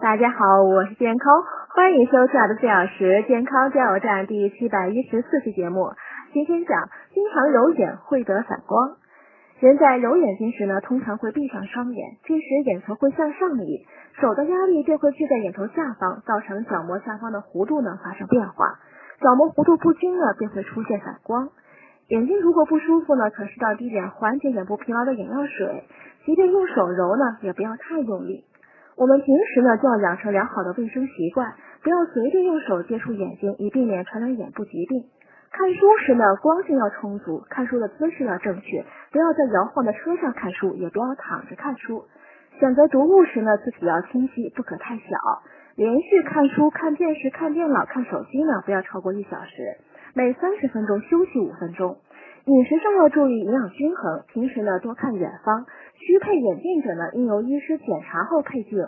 大家好，我是健康，欢迎收听我的四小时健康加油站第七百一十四期节目。今天讲，经常揉眼会得散光。人在揉眼睛时呢，通常会闭上双眼，这时眼球会向上移，手的压力便会聚在眼球下方，造成角膜下方的弧度呢发生变化，角膜弧度不均呢，便会出现散光。眼睛如果不舒服呢，可适当滴点缓解眼部疲劳的眼药水，即便用手揉呢，也不要太用力。我们平时呢就要养成良好的卫生习惯，不要随便用手接触眼睛，以避免传染眼部疾病。看书时呢，光线要充足，看书的姿势要正确，不要在摇晃的车上看书，也不要躺着看书。选择读物时呢，字体要清晰，不可太小。连续看书、看电视、看电脑、看手机呢，不要超过一小时，每三十分钟休息五分钟。饮食上要注意营养均衡，平时呢多看远方。需配眼镜者呢，应由医师检查后配镜。